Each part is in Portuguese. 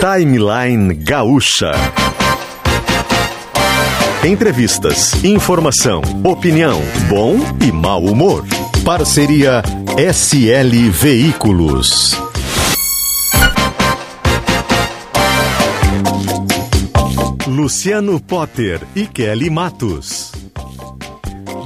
Timeline Gaúcha. Entrevistas, informação, opinião, bom e mau humor. Parceria SL Veículos. Luciano Potter e Kelly Matos.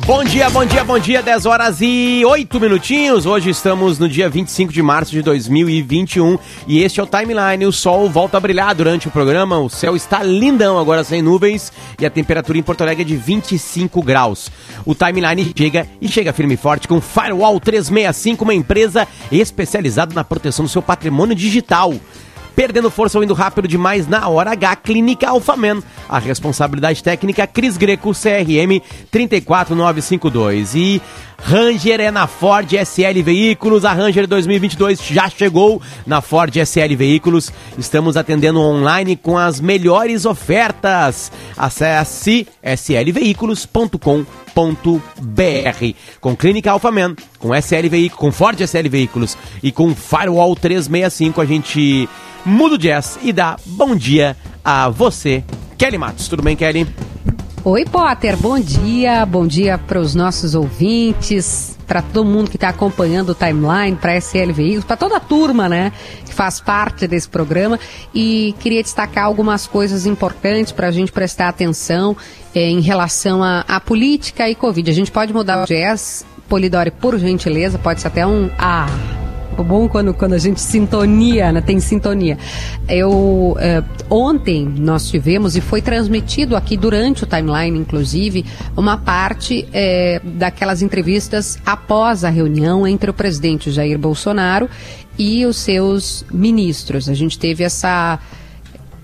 Bom dia, bom dia, bom dia, 10 horas e 8 minutinhos. Hoje estamos no dia 25 de março de 2021 e este é o Timeline. O sol volta a brilhar durante o programa, o céu está lindão agora sem nuvens e a temperatura em Porto Alegre é de 25 graus. O Timeline chega e chega firme e forte com Firewall 365, uma empresa especializada na proteção do seu patrimônio digital. Perdendo força ou indo rápido demais na hora H, Clínica Alfaman. A responsabilidade técnica Cris Greco, CRM 34952. E Ranger é na Ford SL Veículos. A Ranger 2022 já chegou na Ford SL Veículos. Estamos atendendo online com as melhores ofertas. Acesse slveículos.com.br. Com Clínica Alfaman, com SL Veículos, com Ford SL Veículos e com Firewall 365 a gente muda o jazz e dá bom dia a você, Kelly Matos. Tudo bem, Kelly? Oi, Potter. Bom dia. Bom dia para os nossos ouvintes, para todo mundo que está acompanhando o timeline, para SL Veículos, para toda a turma, né, que faz parte desse programa. E queria destacar algumas coisas importantes para a gente prestar atenção é, em relação à política e Covid. A gente pode mudar o jazz, Polidori, por gentileza, pode ser até um ah bom quando, quando a gente sintonia, né, tem sintonia. Eu é, ontem nós tivemos e foi transmitido aqui durante o timeline, inclusive, uma parte é, daquelas entrevistas após a reunião entre o presidente Jair Bolsonaro e os seus ministros. A gente teve essa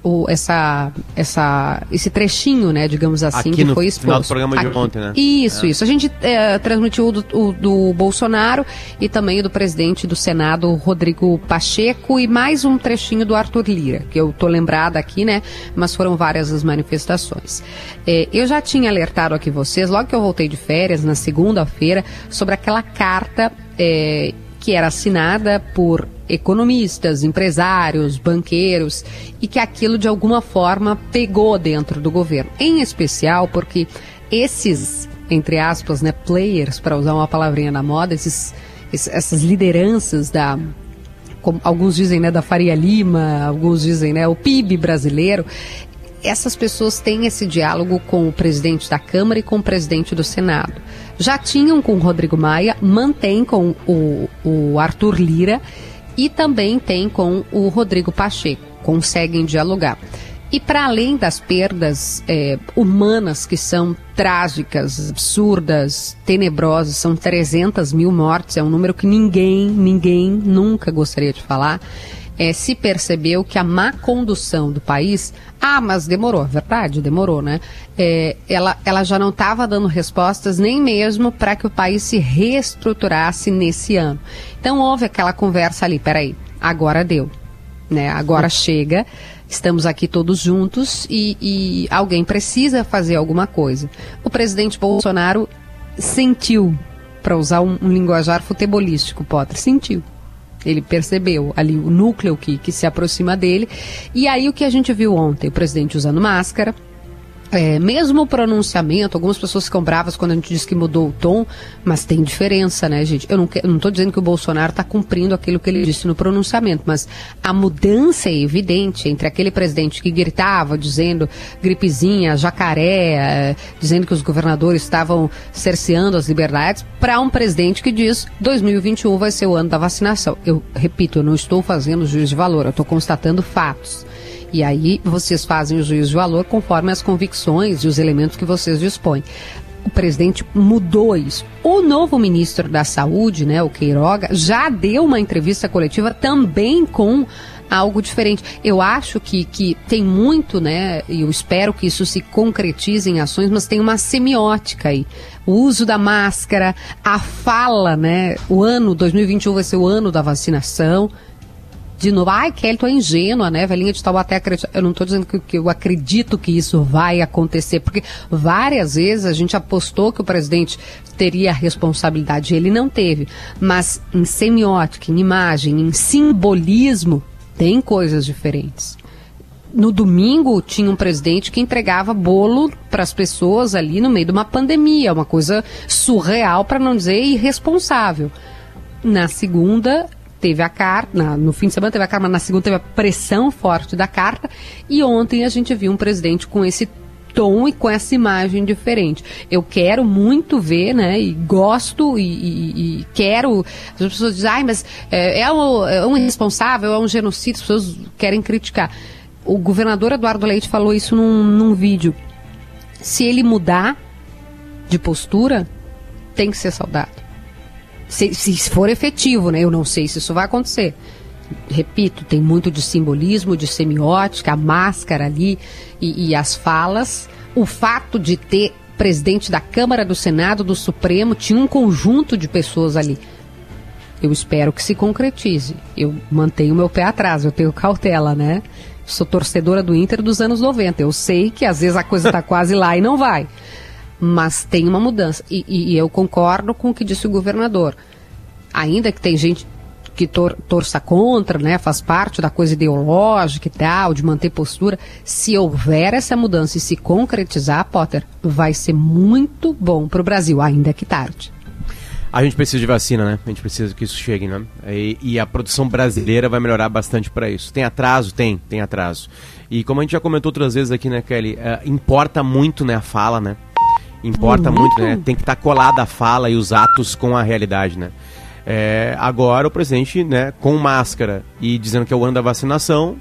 o, essa, essa, esse trechinho, né, digamos assim, Aqui que foi exposto. Final do programa de ontem, né? Isso, é. isso. A gente é, transmitiu o do, o do Bolsonaro e também o do presidente do Senado, Rodrigo Pacheco, e mais um trechinho do Arthur Lira, que eu tô lembrada aqui, né, mas foram várias as manifestações. É, eu já tinha alertado aqui vocês, logo que eu voltei de férias, na segunda-feira, sobre aquela carta é, que era assinada por economistas, empresários, banqueiros e que aquilo de alguma forma pegou dentro do governo. Em especial porque esses, entre aspas, né, players, para usar uma palavrinha na moda, esses, essas lideranças da como alguns dizem, né, da Faria Lima, alguns dizem, né, o PIB brasileiro, essas pessoas têm esse diálogo com o presidente da Câmara e com o presidente do Senado. Já tinham com o Rodrigo Maia, mantém com o, o Arthur Lira e também tem com o Rodrigo Pacheco. Conseguem dialogar. E para além das perdas é, humanas que são trágicas, absurdas, tenebrosas, são 300 mil mortes, é um número que ninguém, ninguém nunca gostaria de falar é, se percebeu que a má condução do país, ah, mas demorou, verdade, demorou, né? É, ela, ela já não estava dando respostas nem mesmo para que o país se reestruturasse nesse ano. Então houve aquela conversa ali, peraí, agora deu, né? Agora chega, estamos aqui todos juntos e, e alguém precisa fazer alguma coisa. O presidente Bolsonaro sentiu, para usar um, um linguajar futebolístico, Potter, sentiu ele percebeu ali o núcleo que, que se aproxima dele. E aí o que a gente viu ontem? O presidente usando máscara, é, mesmo o pronunciamento, algumas pessoas ficam bravas quando a gente diz que mudou o tom, mas tem diferença, né, gente? Eu não estou dizendo que o Bolsonaro está cumprindo aquilo que ele disse no pronunciamento, mas a mudança é evidente entre aquele presidente que gritava, dizendo gripezinha, jacaré, é, dizendo que os governadores estavam cerceando as liberdades, para um presidente que diz 2021 vai ser o ano da vacinação. Eu repito, eu não estou fazendo juízo de valor, eu estou constatando fatos. E aí vocês fazem o juízo de valor conforme as convicções e os elementos que vocês dispõem. O presidente mudou isso. O novo ministro da Saúde, né, o Queiroga, já deu uma entrevista coletiva também com algo diferente. Eu acho que, que tem muito, né? E eu espero que isso se concretize em ações, mas tem uma semiótica aí. O uso da máscara, a fala, né? O ano 2021 vai ser o ano da vacinação de novo, ai, Kelly, tu é ingênua, né? Velhinha de Taubaté acredita. Eu não estou dizendo que, que, eu acredito que isso vai acontecer, porque várias vezes a gente apostou que o presidente teria a responsabilidade, ele não teve. Mas em semiótica, em imagem, em simbolismo, tem coisas diferentes. no domingo tinha um presidente que entregava bolo para as pessoas ali no meio de uma pandemia, uma coisa surreal, para não dizer irresponsável. Na segunda, teve a carta, no fim de semana teve a carta, mas na segunda teve a pressão forte da carta, e ontem a gente viu um presidente com esse tom e com essa imagem diferente. Eu quero muito ver, né, e gosto e, e, e quero, as pessoas dizem, ai, mas é, é, um, é um irresponsável, é um genocídio, as pessoas querem criticar. O governador Eduardo Leite falou isso num, num vídeo. Se ele mudar de postura, tem que ser saudado. Se, se for efetivo, né? Eu não sei se isso vai acontecer. Repito, tem muito de simbolismo, de semiótica, a máscara ali e, e as falas. O fato de ter presidente da Câmara, do Senado, do Supremo, tinha um conjunto de pessoas ali. Eu espero que se concretize. Eu mantenho meu pé atrás, eu tenho cautela, né? Sou torcedora do Inter dos anos 90. Eu sei que às vezes a coisa está quase lá e não vai. Mas tem uma mudança. E, e, e, eu concordo com o que disse o governador. Ainda que tem gente que tor torça contra, né, faz parte da coisa ideológica e tal, de manter postura. Se houver essa mudança e se concretizar, Potter, vai ser muito bom para o Brasil, ainda que tarde. A gente precisa de vacina, né? A gente precisa que isso chegue, né? E, e a produção brasileira vai melhorar bastante para isso. Tem atraso? Tem, tem atraso. E como a gente já comentou outras vezes aqui, né, Kelly? Uh, importa muito, né, a fala, né? Importa muito, muito né? Tem que estar tá colada a fala e os atos com a realidade, né? É, agora o presidente, né, com máscara e dizendo que é o ano da vacinação,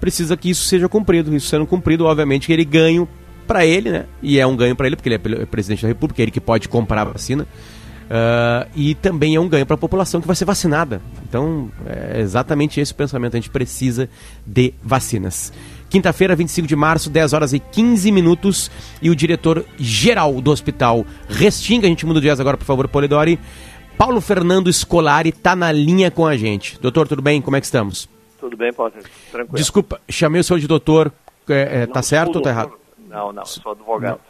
precisa que isso seja cumprido. Isso sendo cumprido, obviamente, que ele ganhe para ele, né? E é um ganho para ele, porque ele é presidente da República, é ele que pode comprar a vacina. Uh, e também é um ganho para a população que vai ser vacinada. Então, é exatamente esse o pensamento. A gente precisa de vacinas. Quinta-feira, 25 de março, 10 horas e 15 minutos. E o diretor-geral do Hospital Restinga, a gente muda o dias agora, por favor, Polidori. Paulo Fernando Scolari está na linha com a gente. Doutor, tudo bem? Como é que estamos? Tudo bem, Paulo. Tranquilo. Desculpa, chamei o senhor de doutor. É, é, tá certo ou tá errado? Não, não, sou advogado.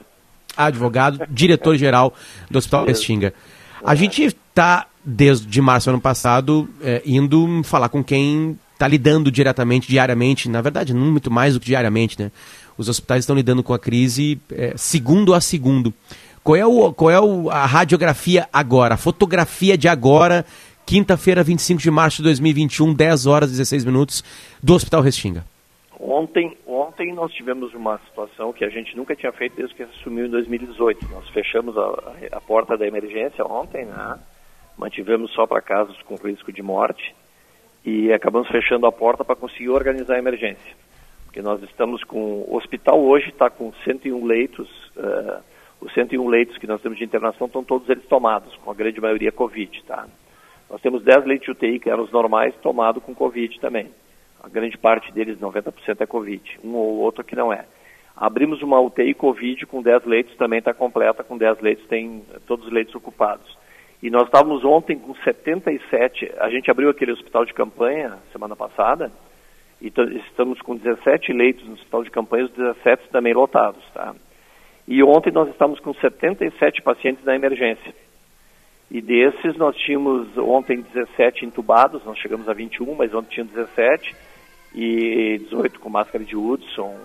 Advogado, diretor-geral do Hospital Restinga. A gente está, desde março do ano passado, é, indo falar com quem está lidando diretamente, diariamente, na verdade, não muito mais do que diariamente, né? Os hospitais estão lidando com a crise é, segundo a segundo. Qual é, o, qual é o, a radiografia agora, a fotografia de agora, quinta-feira, 25 de março de 2021, 10 horas e 16 minutos, do Hospital Restinga? Ontem, ontem nós tivemos uma situação que a gente nunca tinha feito desde que assumiu em 2018. Nós fechamos a, a porta da emergência ontem, né? mantivemos só para casos com risco de morte e acabamos fechando a porta para conseguir organizar a emergência. Porque nós estamos com. O hospital hoje está com 101 leitos. Uh, os 101 leitos que nós temos de internação estão todos eles tomados, com a grande maioria Covid. Tá? Nós temos 10 leitos de UTI que eram os normais, tomados com Covid também. A grande parte deles, 90% é Covid, um ou outro que não é. Abrimos uma UTI Covid com 10 leitos, também está completa, com 10 leitos, tem todos os leitos ocupados. E nós estávamos ontem com 77, a gente abriu aquele hospital de campanha semana passada, e estamos com 17 leitos no hospital de campanha, os 17 também lotados, tá? E ontem nós estávamos com 77 pacientes na emergência. E desses nós tínhamos ontem 17 entubados, nós chegamos a 21, mas ontem tinha 17 e 18 com máscara de Hudson,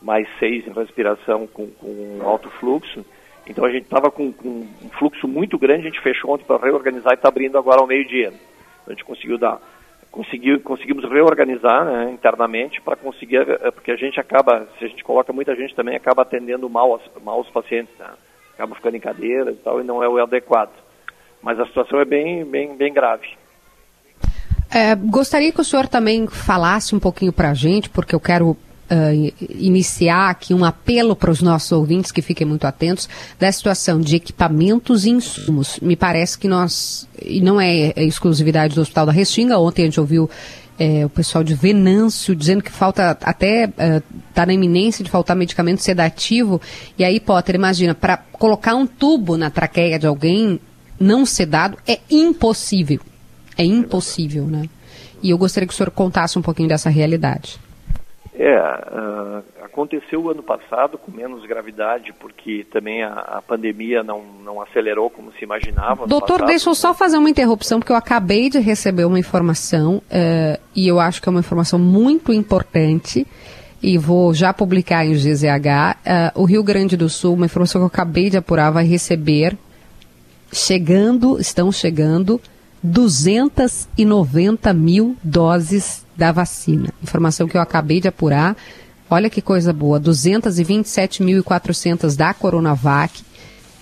mais 6 em respiração com, com alto fluxo. Então a gente estava com, com, um fluxo muito grande, a gente fechou ontem para reorganizar e está abrindo agora ao meio-dia. A gente conseguiu dar, conseguiu, conseguimos reorganizar né, internamente para conseguir, eh, porque a gente acaba, se a gente coloca muita gente também, acaba atendendo mal, mal os pacientes, né? acaba ficando em cadeiras e tal, e não é o adequado. Mas a situação é bem, bem, bem grave. É, gostaria que o senhor também falasse um pouquinho para a gente, porque eu quero uh, iniciar aqui um apelo para os nossos ouvintes que fiquem muito atentos da situação de equipamentos e insumos. Me parece que nós, e não é exclusividade do Hospital da Restinga, ontem a gente ouviu é, o pessoal de Venâncio dizendo que falta até está uh, na iminência de faltar medicamento sedativo. E aí, Potter, imagina, para colocar um tubo na traqueia de alguém não sedado é impossível. É impossível, né? E eu gostaria que o senhor contasse um pouquinho dessa realidade. É, uh, aconteceu o ano passado com menos gravidade, porque também a, a, pandemia não, não acelerou como se imaginava. Doutor, passado, deixa eu só fazer uma interrupção, porque eu acabei de receber uma informação, uh, e eu acho que é uma informação muito importante, e vou já publicar em GZH. Uh, o Rio Grande do Sul, uma informação que eu acabei de apurar, vai receber, chegando, estão chegando, 290 mil doses da vacina. Informação que eu acabei de apurar. Olha que coisa boa, 227.400 da Coronavac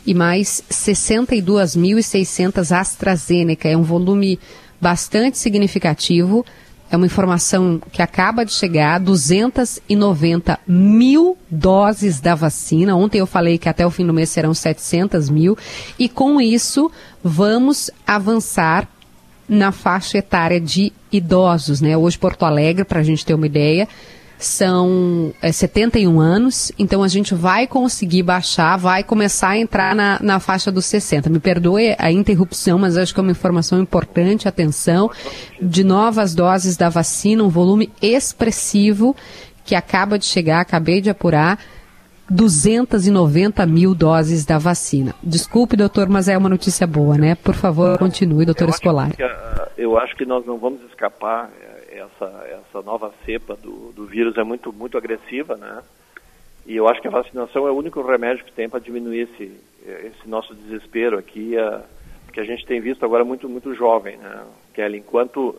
e mais 62.600 AstraZeneca. É um volume bastante significativo. É uma informação que acaba de chegar, 290 mil doses da vacina. Ontem eu falei que até o fim do mês serão 700 mil. E com isso, vamos avançar na faixa etária de idosos. Né? Hoje, Porto Alegre, para a gente ter uma ideia, são é, 71 anos, então a gente vai conseguir baixar, vai começar a entrar na, na faixa dos 60. Me perdoe a interrupção, mas acho que é uma informação importante, atenção, de novas doses da vacina, um volume expressivo que acaba de chegar, acabei de apurar, 290 mil doses da vacina. Desculpe, doutor, mas é uma notícia boa, né? Por favor, continue, doutor Escolar. Ah, eu acho que nós não vamos escapar essa, essa nova cepa do, do vírus é muito, muito agressiva, né? E eu acho que a vacinação é o único remédio que tem para diminuir esse, esse nosso desespero aqui, a, que a gente tem visto agora muito, muito jovem, né? Kelly, enquanto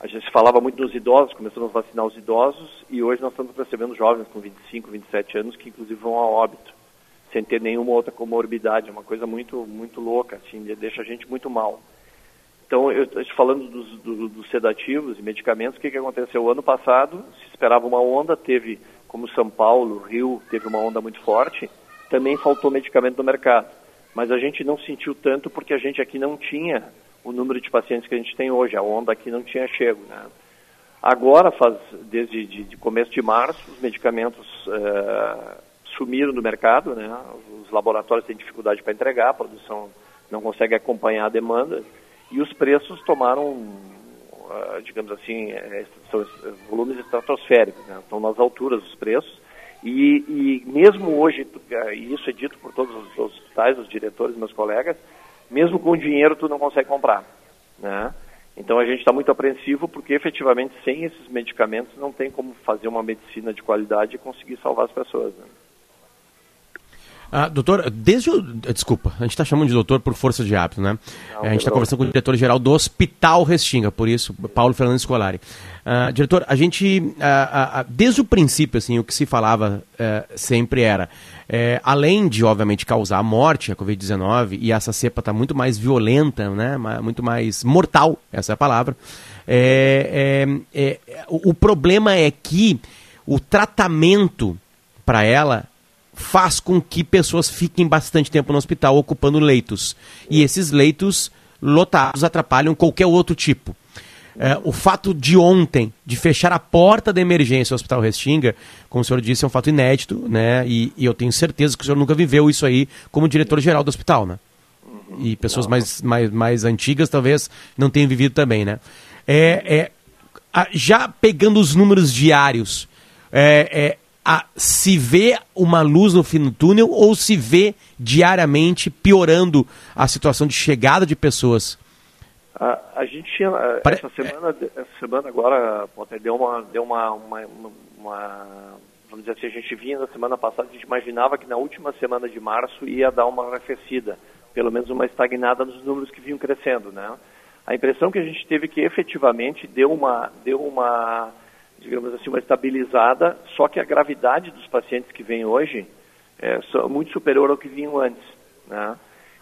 a gente falava muito dos idosos, começamos a vacinar os idosos e hoje nós estamos recebendo jovens com 25, 27 anos que inclusive vão a óbito, sem ter nenhuma outra comorbidade, é uma coisa muito, muito louca, assim, deixa a gente muito mal. Então, eu falando dos, do, dos, sedativos e medicamentos, o que, que aconteceu? Ano passado, se esperava uma onda, teve, como São Paulo, Rio, teve uma onda muito forte, também faltou medicamento no mercado. Mas a gente não sentiu tanto porque a gente aqui não tinha o número de pacientes que a gente tem hoje, a onda aqui não tinha chego. Né? Agora, faz, desde de, de começo de março, os medicamentos uh, sumiram do mercado, né? os laboratórios têm dificuldade para entregar, a produção não consegue acompanhar a demanda e os preços tomaram, ah, digamos assim, é, são volumes estratosféricos, né? estão nas alturas os preços. E, e, mesmo hoje, e isso é dito por todos os hospitais, os diretores, meus colegas, mesmo com dinheiro tu não consegue comprar, né? Então a gente está muito apreensivo porque efetivamente sem esses medicamentos não tem como fazer uma medicina de qualidade e conseguir salvar as pessoas. Né? Ah, doutor, desde o. Desculpa, a gente está chamando de doutor por força de hábito, né? Não, a gente está conversando com o diretor-geral do Hospital Restinga, por isso, Paulo Fernando Scolari. Ah, diretor, a gente. Ah, desde o princípio, assim, o que se falava eh, sempre era. Eh, além de, obviamente, causar a morte, a Covid-19, e essa cepa está muito mais violenta, né? Muito mais mortal, essa é a palavra. É, é, o, o problema é que o tratamento para ela faz com que pessoas fiquem bastante tempo no hospital ocupando leitos. E esses leitos lotados atrapalham qualquer outro tipo. É, o fato de ontem, de fechar a porta da emergência do Hospital Restinga, como o senhor disse, é um fato inédito, né? E, e eu tenho certeza que o senhor nunca viveu isso aí como diretor-geral do hospital, né? E pessoas mais, mais, mais antigas talvez não tenham vivido também, né? É, é, já pegando os números diários, é, é a, se vê uma luz no fim do túnel ou se vê diariamente piorando a situação de chegada de pessoas? A, a gente tinha, Pare... essa semana, essa semana agora, deu uma, deu uma, uma, uma, vamos dizer assim, a gente vinha na semana passada, a gente imaginava que na última semana de março ia dar uma arrefecida, pelo menos uma estagnada nos números que vinham crescendo, né? A impressão que a gente teve que efetivamente deu uma, deu uma digamos assim, uma estabilizada, só que a gravidade dos pacientes que vêm hoje é muito superior ao que vinham antes. Né?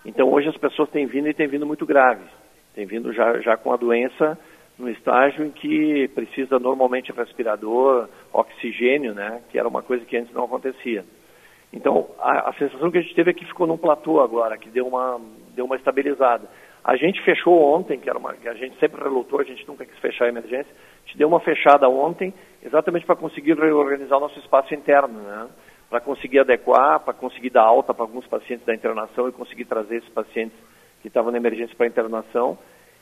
Então hoje as pessoas têm vindo e têm vindo muito graves, têm vindo já, já com a doença no estágio em que precisa normalmente respirador, oxigênio, né? que era uma coisa que antes não acontecia. Então a, a sensação que a gente teve é que ficou num platô agora, que deu uma, deu uma estabilizada. A gente fechou ontem, que era uma, a gente sempre relutou, a gente nunca quis fechar a emergência, gente deu uma fechada ontem, exatamente para conseguir reorganizar o nosso espaço interno, né? Para conseguir adequar, para conseguir dar alta para alguns pacientes da internação e conseguir trazer esses pacientes que estavam na emergência para a internação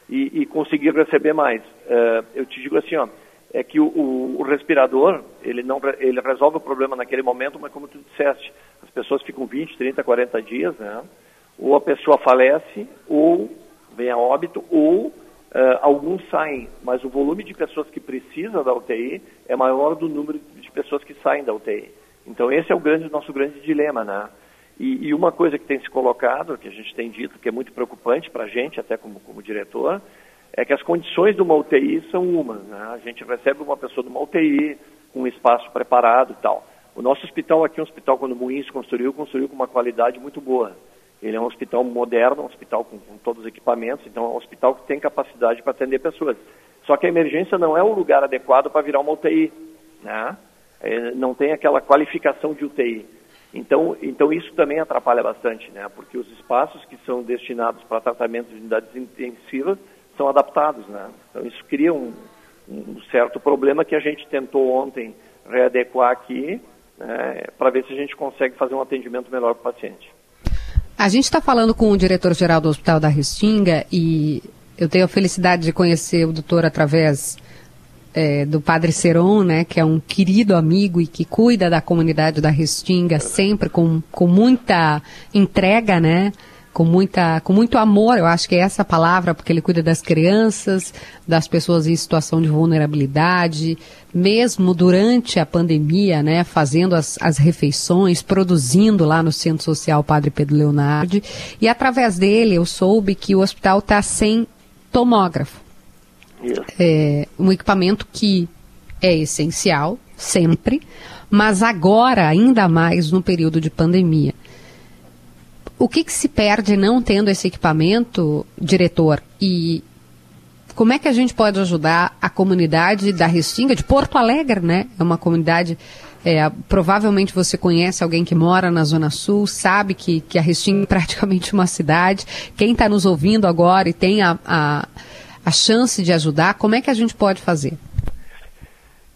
e, e, conseguir receber mais. Uh, eu te digo assim, ó, é que o, o, o, respirador, ele não ele resolve o problema naquele momento, mas como tu disseste, as pessoas ficam 20, 30, 40 dias, né? Ou a pessoa falece, ou vem a óbito ou uh, alguns saem, mas o volume de pessoas que precisa da UTI é maior do número de pessoas que saem da UTI. Então esse é o grande, nosso grande dilema, né? E, e, uma coisa que tem se colocado, que a gente tem dito, que é muito preocupante para a gente, até como, como diretor, é que as condições de uma UTI são uma. Né? A gente recebe uma pessoa de uma UTI com um espaço preparado e tal. O nosso hospital aqui, um hospital quando o Moinhos construiu, construiu com uma qualidade muito boa. Ele é um hospital moderno, um hospital com, com todos os equipamentos, então é um hospital que tem capacidade para atender pessoas. Só que a emergência não é o lugar adequado para virar uma UTI. Né? É, não tem aquela qualificação de UTI. Então, então isso também atrapalha bastante, né? porque os espaços que são destinados para tratamento de unidades intensivas são adaptados. Né? Então isso cria um, um certo problema que a gente tentou ontem readequar aqui né, para ver se a gente consegue fazer um atendimento melhor para o paciente. A gente está falando com o diretor-geral do Hospital da Restinga e eu tenho a felicidade de conhecer o doutor através é, do Padre Seron, né, que é um querido amigo e que cuida da comunidade da Restinga sempre com, com muita entrega, né? Com muita, com muito amor, eu acho que é essa a palavra, porque ele cuida das crianças, das pessoas em situação de vulnerabilidade, mesmo durante a pandemia, né, fazendo as, as refeições, produzindo lá no Centro Social Padre Pedro Leonardo, e através dele eu soube que o hospital está sem tomógrafo. É um equipamento que é essencial, sempre, mas agora, ainda mais no período de pandemia. O que, que se perde não tendo esse equipamento, diretor? E como é que a gente pode ajudar a comunidade da Restinga, de Porto Alegre, né? É uma comunidade, é, provavelmente você conhece alguém que mora na Zona Sul, sabe que, que a Restinga é praticamente uma cidade. Quem está nos ouvindo agora e tem a, a, a chance de ajudar, como é que a gente pode fazer?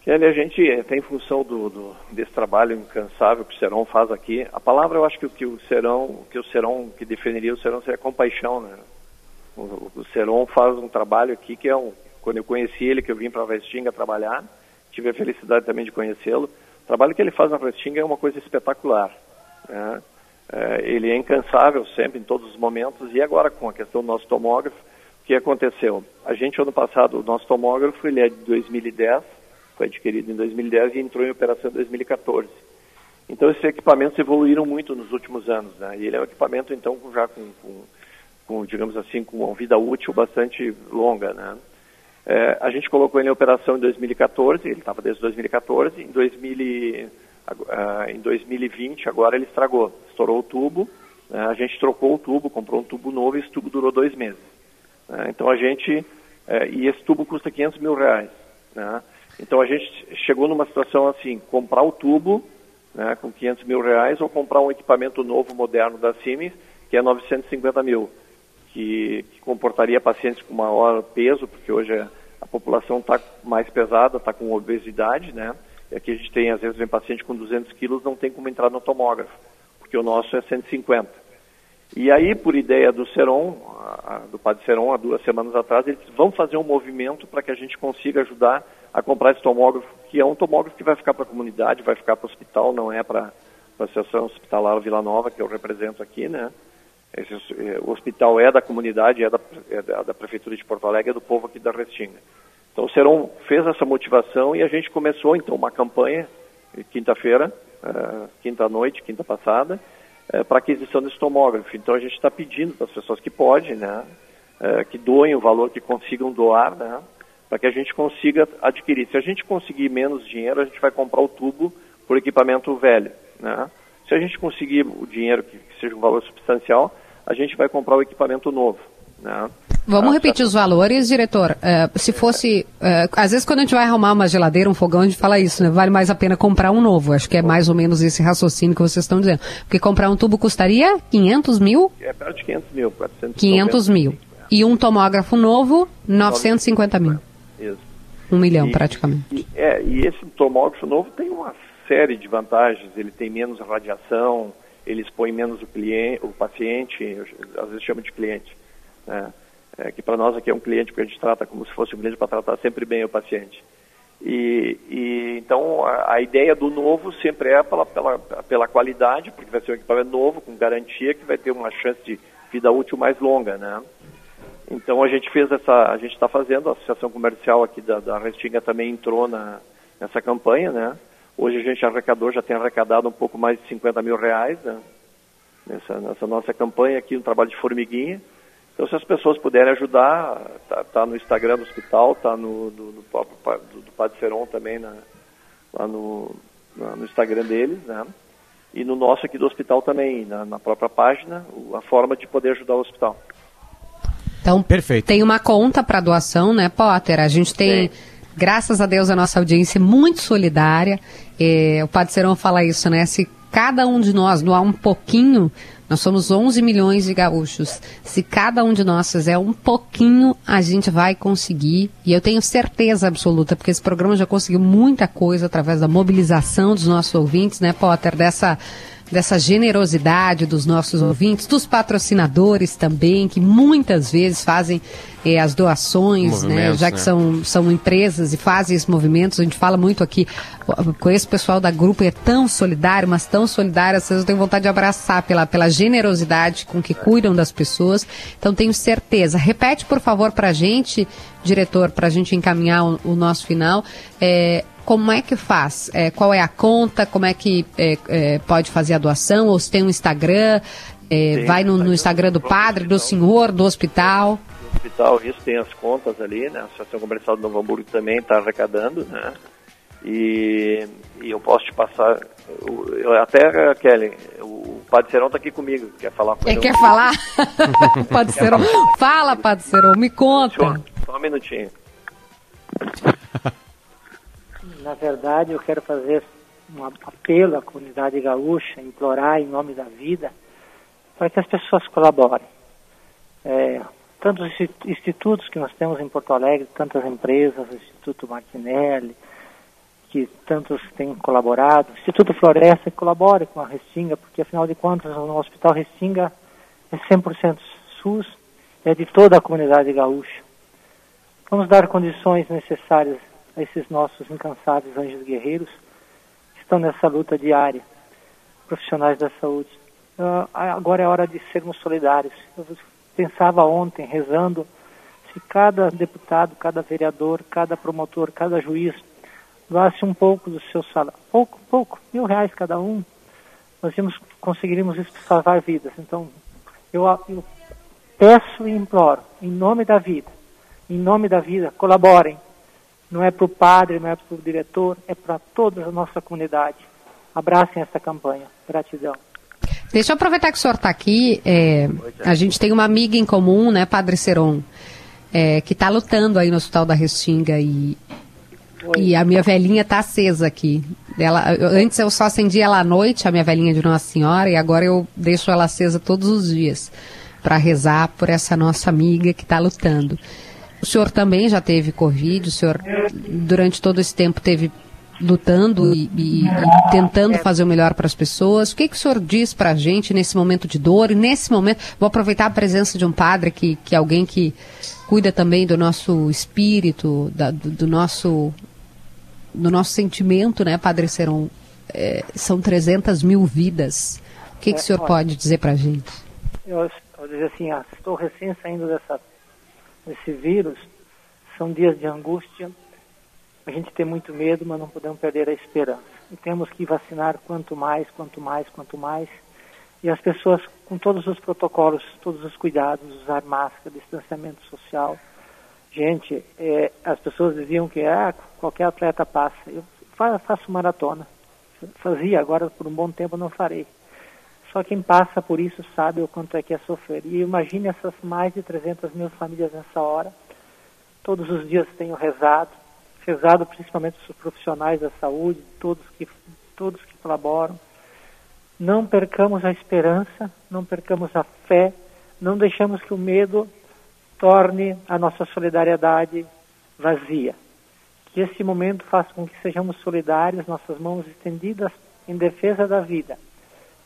Kelly, a gente tem função do, do, desse trabalho incansável que o Serão faz aqui. A palavra, eu acho que, que o Serão, que o Serão, que definiria o Serão seria compaixão, né? O, o Serão faz um trabalho aqui que é um, quando eu conheci ele, que eu vim para a Restinga trabalhar, tive a felicidade também de conhecê-lo. O trabalho que ele faz na Restinga é uma coisa espetacular, né? É, ele é incansável sempre, em todos os momentos, e agora com a questão do nosso tomógrafo, o que aconteceu? A gente, ano passado, o nosso tomógrafo, ele é de 2010, foi adquirido em 2010 e entrou em operação em 2014. Então esses equipamentos evoluíram muito nos últimos anos, né? E ele é um equipamento então já com, com, com digamos assim, com uma vida útil bastante longa, né? É, a gente colocou ele em operação em 2014, ele estava desde 2014, em, 2000, uh, em 2020 agora ele estragou, estourou o tubo, né? a gente trocou o tubo, comprou um tubo novo e esse tubo durou dois meses. Né? Então a gente, uh, e esse tubo custa 500 mil reais, né? Então a gente chegou numa situação assim, comprar o tubo né, com 500 mil reais ou comprar um equipamento novo, moderno da Siemens, que é 950 mil, que, que comportaria pacientes com maior peso, porque hoje a população está mais pesada, está com obesidade, né? E aqui a gente tem, às vezes, vem paciente com 200 quilos, não tem como entrar no tomógrafo, porque o nosso é 150. E aí, por ideia do Seron, do Padre Seron, há duas semanas atrás, eles vão fazer um movimento para que a gente consiga ajudar a comprar esse tomógrafo, que é um tomógrafo que vai ficar para a comunidade, vai ficar para o hospital, não é para a Associação Hospitalar Vila Nova, que eu represento aqui, né? Esse, eh, o hospital é da comunidade, é da, é da, Prefeitura de Porto Alegre, é do povo aqui da Restinga. Então o Seron fez essa motivação e a gente começou então uma campanha, eh, quinta-feira, uh, quinta-noite, quinta passada, uh, para aquisição desse tomógrafo. Então a gente está pedindo para as pessoas que podem, né, uh, que doem o valor que consigam doar, né, para que a gente consiga adquirir. Se a gente conseguir menos dinheiro, a gente vai comprar o tubo por equipamento velho. Né? Se a gente conseguir o dinheiro que, que seja um valor substancial, a gente vai comprar o equipamento novo. Né? Vamos ah, repetir os valores, diretor. Uh, se fosse. Uh, às vezes, quando a gente vai arrumar uma geladeira, um fogão, a gente fala isso, né? Vale mais a pena comprar um novo. Acho que é mais ou menos esse raciocínio que vocês estão dizendo. Porque comprar um tubo custaria 500 mil? É perto de 500 mil. 500 mil. E um tomógrafo novo, 950 mil. Isso. Um milhão, e, praticamente. E, é, e esse tomógrafo novo tem uma série de vantagens. Ele tem menos radiação, ele expõe menos o, cliente, o paciente, às vezes chama de cliente. Né? É, que para nós aqui é um cliente, porque a gente trata como se fosse um cliente para tratar sempre bem o paciente. E, e então a, a, ideia do novo sempre é pela, pela, pela qualidade, porque vai ser um equipamento novo, com garantia, que vai ter uma chance de vida útil mais longa, né? Então a gente fez essa, a gente está fazendo, a Associação Comercial aqui da, da Restinga também entrou na, nessa campanha, né? Hoje a gente arrecadou, já tem arrecadado um pouco mais de 50 mil reais né? nessa, nessa nossa campanha aqui, um trabalho de formiguinha. Então, se as pessoas puderem ajudar, tá, tá no Instagram do hospital, tá no do, do, do, do Padre Seron também, na, lá no, na, no Instagram deles, né? E no nosso aqui do hospital também, na, na própria página, a forma de poder ajudar o hospital. Então, Perfeito. tem uma conta para doação, né, Potter? A gente tem, Sim. graças a Deus, a nossa audiência é muito solidária. É, o Padre Serão fala isso, né? Se cada um de nós doar um pouquinho, nós somos 11 milhões de gaúchos. Se cada um de nós fizer um pouquinho, a gente vai conseguir. E eu tenho certeza absoluta, porque esse programa já conseguiu muita coisa através da mobilização dos nossos ouvintes, né, Potter? Dessa dessa generosidade dos nossos ouvintes, dos patrocinadores também, que muitas vezes fazem eh, as doações, né, já que né? são, são empresas e fazem esses movimentos. A gente fala muito aqui com esse pessoal da grupo, é tão solidário, mas tão solidário, às vezes eu tenho vontade de abraçar pela, pela generosidade com que cuidam das pessoas. Então tenho certeza. Repete, por favor, para a gente, diretor, para a gente encaminhar o, o nosso final. É, como é que faz? É, qual é a conta? Como é que é, é, pode fazer a doação? Ou se tem um Instagram? É, vai no, no, Instagram do padre, do senhor, do hospital? Do hospital, isso tem as contas ali, né? A Associação Comercial de Novo Hamburgo também está arrecadando, né? E, e, eu posso te passar. Eu, até, Kelly, o Padre Serão está aqui comigo. Quer falar com ele? Quer falar? Padre Serão. Fala, Padre Serão, me conta. Só, só um minutinho. Na verdade, eu quero fazer um apelo à comunidade gaúcha, implorar em nome da vida, para que as pessoas colaborem. É, tantos institutos que nós temos em Porto Alegre, tantas empresas, o Instituto Martinelli, que tantos têm colaborado, o Instituto Floresta colabore com a Restinga, porque afinal de contas o Hospital Restinga é 100% SUS, é de toda a comunidade gaúcha. Vamos dar condições necessárias a esses nossos incansáveis anjos guerreiros que estão nessa luta diária, profissionais da saúde. Uh, agora é hora de sermos solidários. Eu pensava ontem, rezando, se cada deputado, cada vereador, cada promotor, cada juiz doasse um pouco do seu salário, pouco, pouco, mil reais cada um, nós íamos, conseguiríamos salvar vidas. Então, eu, eu peço e imploro, em nome da vida, em nome da vida, colaborem, não é para o padre, não é para o diretor, é para toda a nossa comunidade. Abracem essa campanha. Gratidão. Deixa eu aproveitar que o senhor está aqui. É, a gente tem uma amiga em comum, né, Padre Seron, é, que está lutando aí no Hospital da Restinga e, e a minha velhinha está acesa aqui. Ela, eu, antes eu só acendia ela à noite, a minha velhinha de Nossa Senhora, e agora eu deixo ela acesa todos os dias para rezar por essa nossa amiga que está lutando. O senhor também já teve Covid, o senhor durante todo esse tempo teve lutando e, e, e tentando fazer o melhor para as pessoas. O que, que o senhor diz para a gente nesse momento de dor e nesse momento? Vou aproveitar a presença de um padre que, que é alguém que cuida também do nosso espírito, da, do, do, nosso do nosso sentimento, né, Padre Seron? É, são 300 mil vidas. O que, que o senhor pode dizer para a gente? Eu, eu dizer assim, ah, estou recém saindo dessa esse vírus, são dias de angústia. A gente tem muito medo, mas não podemos perder a esperança. E temos que vacinar quanto mais, quanto mais, quanto mais. E as pessoas, com todos os protocolos, todos os cuidados, usar máscara, distanciamento social. Gente, é, as pessoas diziam que ah, qualquer atleta passa. Eu faço maratona. Fazia, agora por um bom tempo não farei. Só quem passa por isso sabe o quanto é que é sofrer. E imagine essas mais de 300 mil famílias nessa hora. Todos os dias tenho rezado, rezado principalmente os profissionais da saúde, todos que, todos que colaboram. Não percamos a esperança, não percamos a fé, não deixamos que o medo torne a nossa solidariedade vazia. Que esse momento faça com que sejamos solidários, nossas mãos estendidas em defesa da vida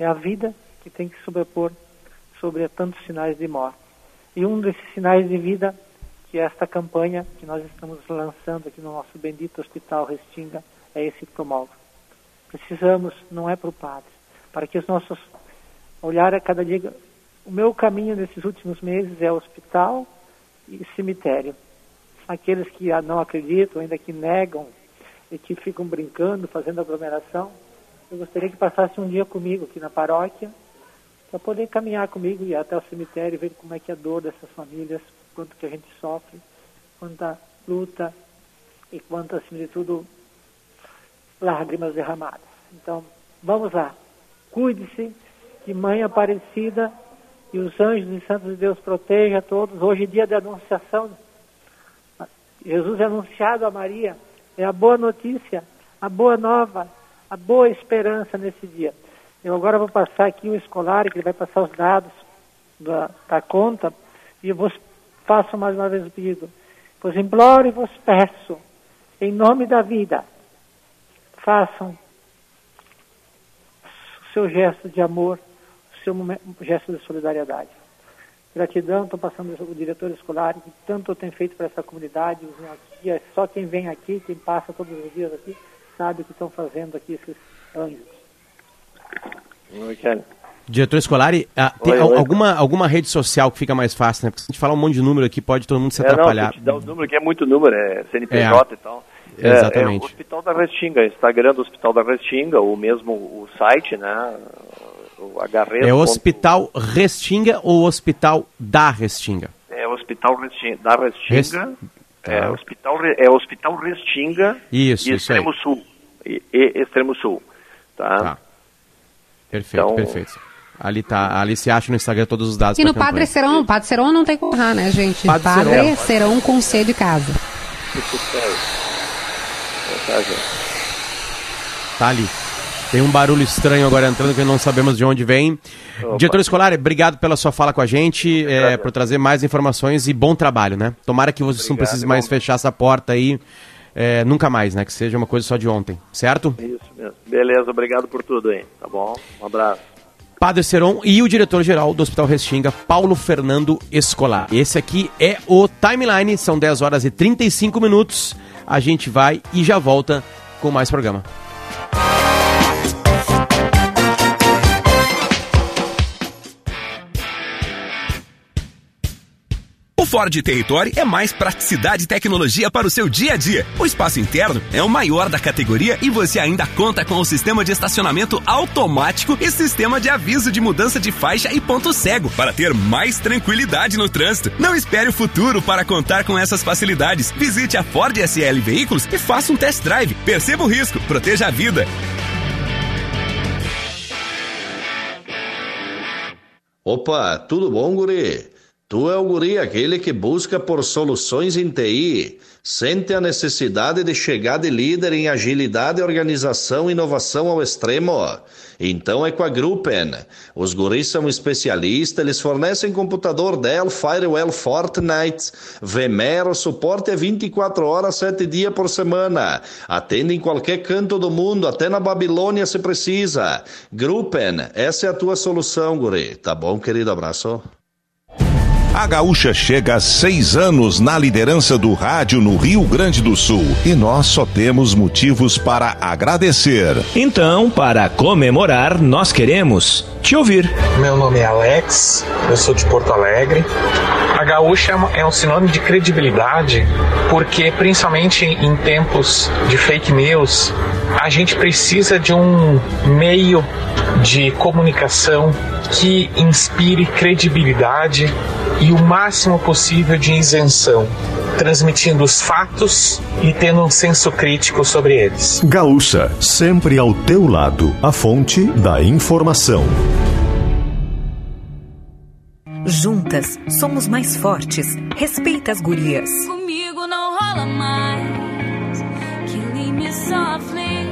é a vida que tem que sobrepor sobre tantos sinais de morte. E um desses sinais de vida, que é esta campanha que nós estamos lançando aqui no nosso bendito Hospital Restinga, é esse promove. Precisamos, não é para o padre, para que os nossos olhar a cada dia. O meu caminho nesses últimos meses é hospital e cemitério. Aqueles que não acreditam, ainda que negam que ficam brincando, fazendo aglomeração. Eu gostaria que passasse um dia comigo aqui na paróquia, para poder caminhar comigo e até o cemitério e ver como é que é a dor dessas famílias, quanto que a gente sofre, quanta luta e quanto, acima de tudo, lágrimas derramadas. Então, vamos lá. Cuide-se, que Mãe Aparecida e os anjos e santos de Deus protejam a todos. Hoje é dia da anunciação. Jesus é anunciado a Maria. É a boa notícia, a boa nova, a boa esperança nesse dia. Eu agora vou passar aqui o escolar, que ele vai passar os dados da, da conta, e eu vos faço mais uma vez o pedido. Pois imploro e vos peço, em nome da vida, façam o seu gesto de amor, o seu gesto de solidariedade. Gratidão, estou passando o diretor escolar, que tanto tem feito para essa comunidade. Aqui, é só quem vem aqui, quem passa todos os dias aqui, sabe o que estão fazendo aqui esses anjos. Oi, Diretor escolar, ah, tem oi, oi. alguma, alguma rede social que fica mais fácil, né? Porque se a gente falar um monte de número aqui, pode todo mundo se é, atrapalhar. Não, te dá o número que é muito número, é CNPJ é. e tal. É, Exatamente. É, é, Hospital da Restinga, Instagram do Hospital da Restinga, ou mesmo o site, né? O HRES. É Hospital Restinga ou Hospital da Restinga? É Hospital Restinga, da Restinga. Rest... É, tá. hospital, é Hospital Restinga isso, e isso Extremo aí. Sul. E, e, Extremo Sul. Tá? tá. Perfeito, então, perfeito. Ali tá, ali se acha no Instagram todos os dados. E no Padre Serão, Padre Serão não tem como errar, né, gente? Padre, Padre Serão com C de casa. Tá ali. Tem um barulho estranho agora entrando que não sabemos de onde vem. Opa. Diretor escolar, obrigado pela sua fala com a gente, é, por trazer mais informações e bom trabalho, né? Tomara que vocês não precisem mais fechar essa porta aí. É, nunca mais, né? Que seja uma coisa só de ontem, certo? Isso mesmo. Beleza, obrigado por tudo aí, tá bom? Um abraço. Padre Seron e o diretor-geral do Hospital Restinga, Paulo Fernando Escolar. Esse aqui é o Timeline, são 10 horas e 35 minutos. A gente vai e já volta com mais programa. O Ford Territory é mais praticidade e tecnologia para o seu dia a dia. O espaço interno é o maior da categoria e você ainda conta com o sistema de estacionamento automático e sistema de aviso de mudança de faixa e ponto cego para ter mais tranquilidade no trânsito. Não espere o futuro para contar com essas facilidades. Visite a Ford SL Veículos e faça um test drive. Perceba o risco, proteja a vida. Opa, tudo bom, guri? Tu é o guri aquele que busca por soluções em TI, sente a necessidade de chegar de líder em agilidade, organização e inovação ao extremo. Então é com a Gruppen. Os guris são especialistas, eles fornecem computador Dell, Firewall, Fortnite, VMware, suporte é 24 horas, 7 dias por semana. Atende em qualquer canto do mundo, até na Babilônia se precisa. Gruppen, essa é a tua solução, guri. Tá bom, querido? Abraço. A Gaúcha chega a seis anos na liderança do rádio no Rio Grande do Sul e nós só temos motivos para agradecer. Então, para comemorar, nós queremos te ouvir. Meu nome é Alex, eu sou de Porto Alegre. A Gaúcha é um sinônimo de credibilidade porque, principalmente em tempos de fake news, a gente precisa de um meio de comunicação que inspire credibilidade e o máximo possível de isenção, transmitindo os fatos e tendo um senso crítico sobre eles. Gaúcha, sempre ao teu lado, a fonte da informação. Juntas, somos mais fortes. Respeita as gurias. Comigo não rola mais. Killing me softly.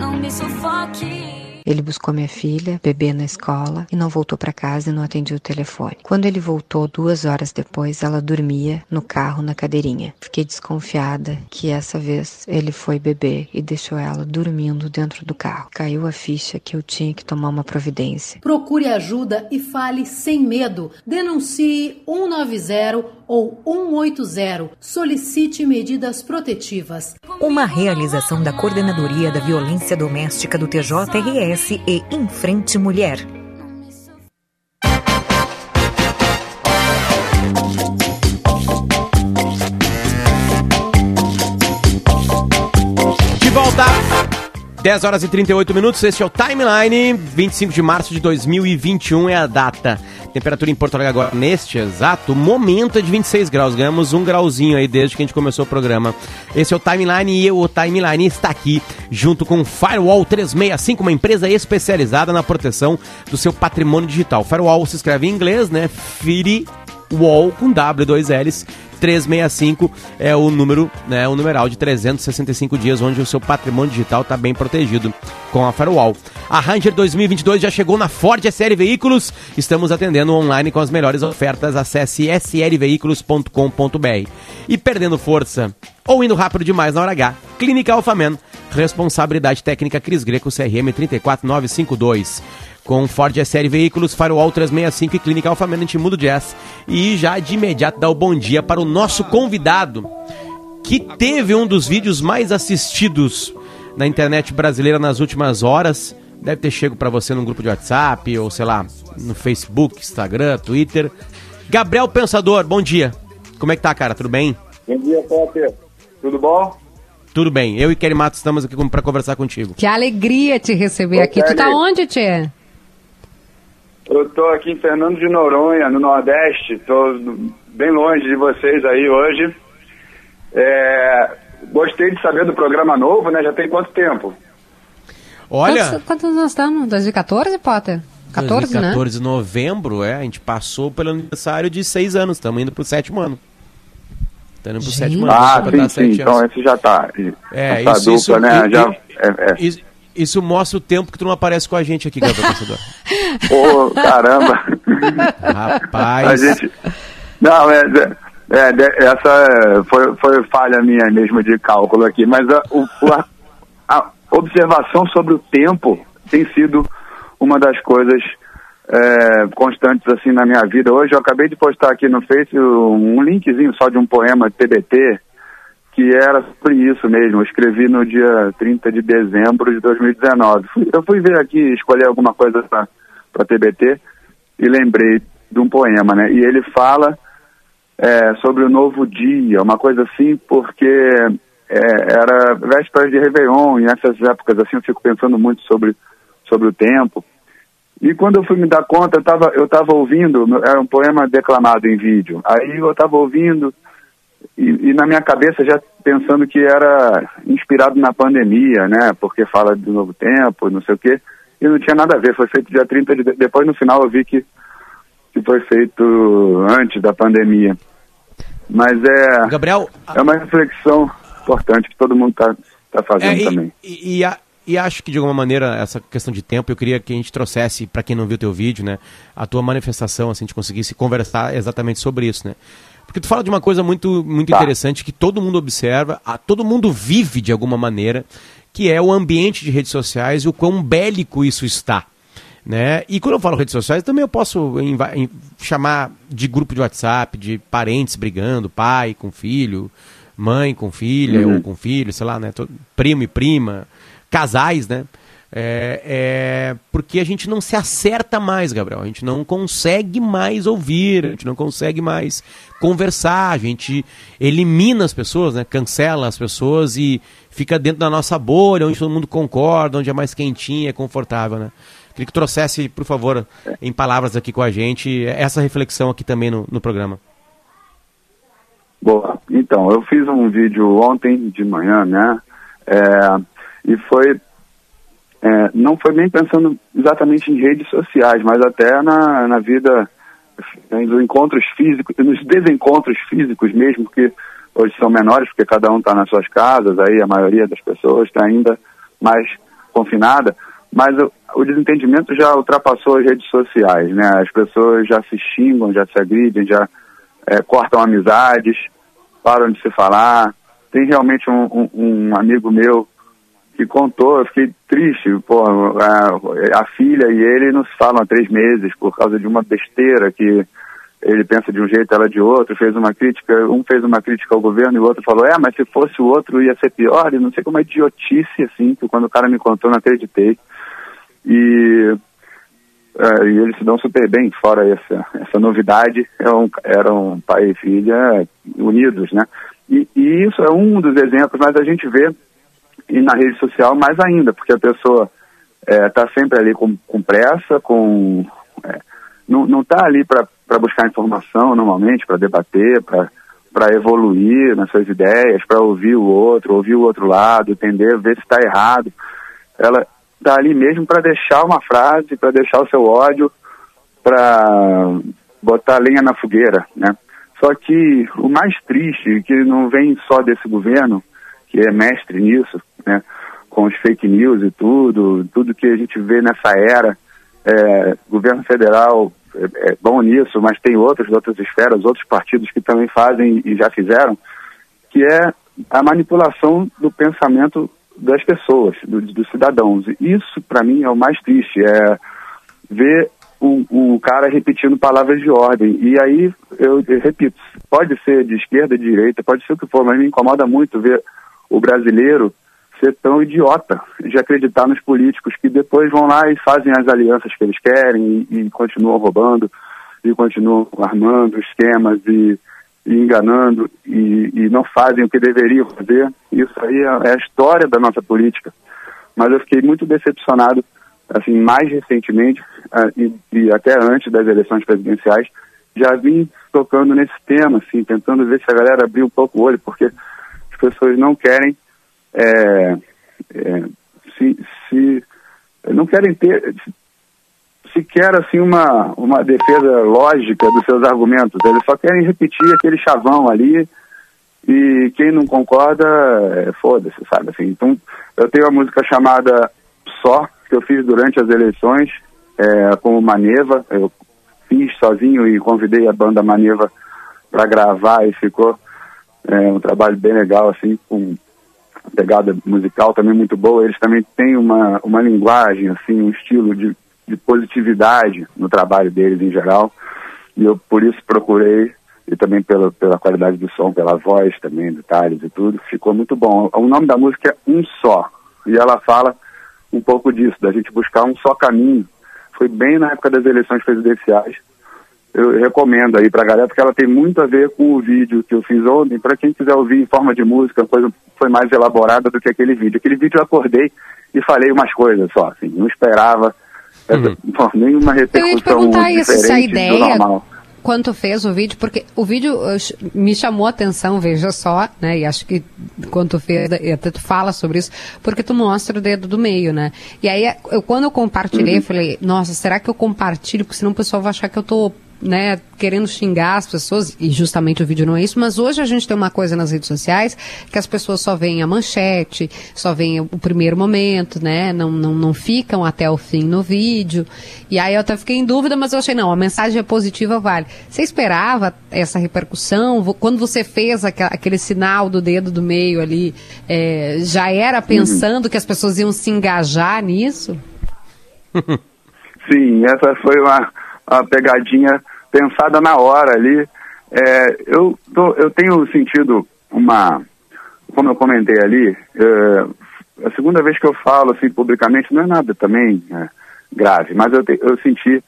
Não me sufoque. Ele buscou minha filha, bebê na escola, e não voltou para casa e não atendia o telefone. Quando ele voltou, duas horas depois, ela dormia no carro na cadeirinha. Fiquei desconfiada que essa vez ele foi beber e deixou ela dormindo dentro do carro. Caiu a ficha que eu tinha que tomar uma providência. Procure ajuda e fale sem medo. Denuncie 190 ou 180. Solicite medidas protetivas. Uma realização da Coordenadoria da Violência Doméstica do TJRS e Em Frente Mulher. 10 horas e 38 minutos, este é o Timeline, 25 de março de 2021 é a data. Temperatura em Porto Alegre agora, neste exato momento, é de 26 graus. Ganhamos um grauzinho aí desde que a gente começou o programa. Esse é o Timeline e eu, o Timeline, está aqui junto com Firewall 365, uma empresa especializada na proteção do seu patrimônio digital. Firewall se escreve em inglês, né? Firewall com W, dois L's. 365 é o número, né, o numeral de 365 dias onde o seu patrimônio digital está bem protegido com a Firewall. A Ranger 2022 já chegou na Ford SL Veículos. Estamos atendendo online com as melhores ofertas. Acesse slveículos.com.br. E perdendo força ou indo rápido demais na hora H, Clínica Alfaman. Responsabilidade técnica Cris Greco CRM 34952 com Ford SL Veículos, Firewall 365 e Clínica Alphamento Mundo Jazz. E já de imediato dá o bom dia para o nosso convidado, que teve um dos vídeos mais assistidos na internet brasileira nas últimas horas. Deve ter chego para você num grupo de WhatsApp ou sei lá, no Facebook, Instagram, Twitter. Gabriel Pensador, bom dia. Como é que tá, cara? Tudo bem? Bom dia, Potter. Tudo bom? Tudo bem. Eu e Kelly Matos estamos aqui para conversar contigo. Que alegria te receber Ô, aqui. Tu tá Kelly. onde, Tchê? Eu tô aqui em Fernando de Noronha, no Nordeste. Tô bem longe de vocês aí hoje. É, Gostei de saber do programa novo, né? Já tem quanto tempo? Olha, Quantos, quantos nós estamos? 2014, Potter? 14, 2014 de novembro, é, a gente passou pelo aniversário de seis anos, estamos indo pro sétimo ano. Estamos indo pro sétimo ano. Ah, sim, sim. Então esse já tá. É, essa isso, dupla, isso, né? e- já, e- é, é. Isso, isso mostra o tempo que tu não aparece com a gente aqui, Gabriel Pensador. Ô, caramba. Rapaz. A gente. Não, é, é, de- essa foi, foi falha minha mesmo de cálculo aqui, mas a, o- a, a observação sobre o tempo tem sido uma das coisas é, constantes assim na minha vida. Hoje eu acabei de postar aqui no Face um linkzinho só de um poema TBT que era sobre isso mesmo. Eu escrevi no dia 30 de dezembro de 2019. Fui- Eu fui ver aqui, escolher alguma coisa para TBT e lembrei de um poema, né? E ele fala é, sobre o novo dia, uma coisa assim, porque é, era vésperas de Réveillon, e nessas épocas assim eu fico pensando muito sobre, sobre o tempo. E quando eu fui me dar conta, eu estava eu tava ouvindo, era um poema declamado em vídeo. Aí eu estava ouvindo e, e na minha cabeça já pensando que era inspirado na pandemia, né? Porque fala do novo tempo, não sei o quê. E não tinha nada a ver, foi feito dia 30 de... de- Depois no final eu vi que, que foi feito antes da pandemia. Mas é... Gabriel... É uma reflexão importante que todo mundo está tá fazendo É, e, também. E, e a- e acho que de alguma maneira essa questão de tempo, eu queria que a gente trouxesse, para quem não viu teu vídeo, né, a tua manifestação, assim, a gente conseguisse conversar exatamente sobre isso, né? Porque tu fala de uma coisa muito, muito interessante que todo mundo observa, a, todo mundo vive de alguma maneira, que é o ambiente de redes sociais e o quão bélico isso está. Né? E quando eu falo redes sociais, também eu posso chamar de grupo de WhatsApp, de parentes brigando, pai com filho, mãe com filha Uhum. ou com filho, sei lá, né? Primo e prima, casais, né? É, é, porque a gente não se acerta mais, Gabriel. A gente não consegue mais ouvir, a gente não consegue mais conversar, a gente elimina as pessoas, né? cancela as pessoas e fica dentro da nossa bolha, onde todo mundo concorda, onde é mais quentinho, é confortável. Né? Queria que trouxesse, por favor, em palavras aqui com a gente, essa reflexão aqui também no, no programa. Boa. Então, eu fiz um vídeo ontem de manhã, né? É, e foi. É, não foi nem pensando exatamente em redes sociais, mas até na, na vida, nos encontros físicos, nos desencontros físicos mesmo, que hoje são menores, porque cada um está nas suas casas, aí a maioria das pessoas está ainda mais confinada, mas o, o desentendimento já ultrapassou as redes sociais, né? As pessoas já se xingam, já se agridem, já é, cortam amizades, param de se falar. Tem realmente um, um- um amigo meu que contou, eu fiquei triste, pô, a, a filha e ele não se falam há três meses por causa de uma besteira que ele pensa de um jeito, ela de outro, fez uma crítica, um fez uma crítica ao governo e o outro falou, é, mas se fosse o outro ia ser pior, e não sei como é idiotice, assim, que quando o cara me contou, não acreditei. E, é, e eles se dão super bem, fora essa, essa novidade, é um- eram pai e filha unidos, né? E, e isso é um dos exemplos, mas a gente vê e na rede social mais ainda, porque a pessoa está sempre ali com, com pressa, com é, não está ali para buscar informação normalmente, para debater, para evoluir nas suas ideias, para ouvir o outro, ouvir o outro lado, entender, ver se está errado. Ela está ali mesmo para deixar uma frase, para deixar o seu ódio, para botar lenha na fogueira, né? Só que o mais triste, que não vem só desse governo, que é mestre nisso, né? Com os fake news e tudo, tudo que a gente vê nessa era, é, governo federal é, é bom nisso, mas tem outros, outras esferas, outros partidos que também fazem e já fizeram, que é a manipulação do pensamento das pessoas, do, dos cidadãos. Isso, para mim, é o mais triste, é ver o, o cara repetindo palavras de ordem. E aí, eu, eu repito, pode ser de esquerda, de direita, pode ser o que for, mas me incomoda muito ver o brasileiro ser tão idiota de acreditar nos políticos que depois vão lá e fazem as alianças que eles querem e, e continuam roubando e continuam armando esquemas e, e enganando e, e, não fazem o que deveriam fazer. Isso aí é, é a história da nossa política. Mas eu fiquei muito decepcionado, assim, mais recentemente uh, e, e até antes das eleições presidenciais, já vim tocando nesse tema, assim, tentando ver se a galera abriu um pouco o olho, porque pessoas não querem é, é, se, se não querem ter sequer assim uma, uma defesa lógica dos seus argumentos. Eles só querem repetir aquele chavão ali e quem não concorda, é, foda-se, sabe? Assim, então, eu tenho uma música chamada Só, que eu fiz durante as eleições, é, com o Maneva. Eu fiz sozinho e convidei a banda Maneva para gravar e ficou é, um trabalho bem legal, assim, com pegada musical também muito boa. Eles também têm uma, uma linguagem, assim, um estilo de, de positividade no trabalho deles em geral. E eu, por isso, procurei, e também pela, pela qualidade do som, pela voz também, detalhes e tudo, ficou muito bom. O nome da música é Um Só, e ela fala um pouco disso, da gente buscar um só caminho. Foi bem na época das eleições presidenciais, eu recomendo aí pra galera, porque ela tem muito a ver com o vídeo que eu fiz ontem. Para quem quiser ouvir em forma de música, a coisa foi mais elaborada do que aquele vídeo. Aquele vídeo eu acordei e falei umas coisas só, assim, não esperava uhum. essa, nenhuma repercussão eu ia isso, se a ideia, tu fez o vídeo, porque o vídeo me chamou a atenção, veja só, né? E acho que quando tu fez, até tu fala sobre isso, porque tu mostra o dedo do meio, né? E aí, eu, quando eu compartilhei, uhum. eu falei, nossa, será que eu compartilho? Porque senão o pessoal vai achar que eu tô né, querendo xingar as pessoas, e justamente o vídeo não é isso, mas hoje a gente tem uma coisa nas redes sociais que as pessoas só veem a manchete, só veem o primeiro momento, né, não, não, não ficam até o fim no vídeo. E aí eu até fiquei em dúvida, mas eu achei, não, a mensagem é positiva, vale. Você esperava essa repercussão? Quando você fez aquele sinal do dedo do meio ali, é, já era pensando uhum. que as pessoas iam se engajar nisso? Sim, essa foi uma, uma pegadinha pensada na hora ali. É, eu, tô, eu tenho sentido uma, como eu comentei ali, é, a segunda vez que eu falo assim publicamente não é nada também é, grave, mas eu, te, eu senti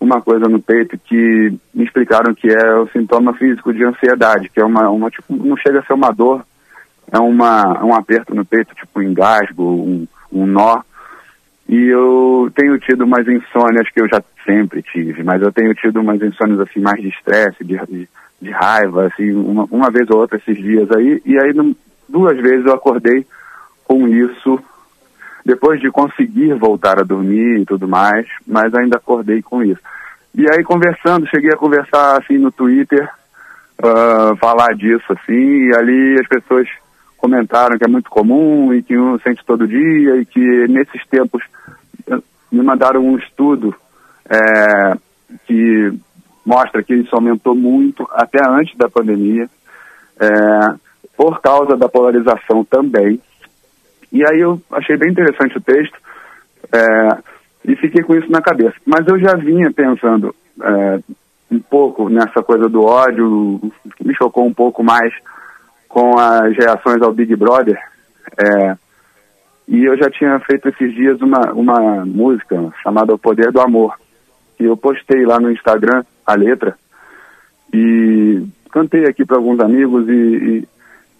uma coisa no peito que me explicaram que é o sintoma físico de ansiedade, que é uma, uma tipo, não chega a ser uma dor, é uma, um aperto no peito, tipo um engasgo, um, um nó, e eu tenho tido umas insônias que eu já sempre tive, mas eu tenho tido umas insônias assim mais de estresse, de, de, de, raiva, assim, uma, uma vez ou outra esses dias aí. E aí duas vezes eu acordei com isso, depois de conseguir voltar a dormir e tudo mais, mas ainda acordei com isso. E aí conversando, cheguei a conversar assim no Twitter, uh, falar disso assim, e ali as pessoas comentaram que é muito comum e que um sente todo dia e que nesses tempos eh, me mandaram um estudo é, que mostra que isso aumentou muito até antes da pandemia, é, por causa da polarização também. E aí eu achei bem interessante o texto é, e fiquei com isso na cabeça. Mas eu já vinha pensando um pouco nessa coisa do ódio, que me chocou um pouco mais com as reações ao Big Brother. É, e eu já tinha feito esses dias uma, uma música chamada O Poder do Amor, que eu postei lá no Instagram a letra e cantei aqui para alguns amigos e, e,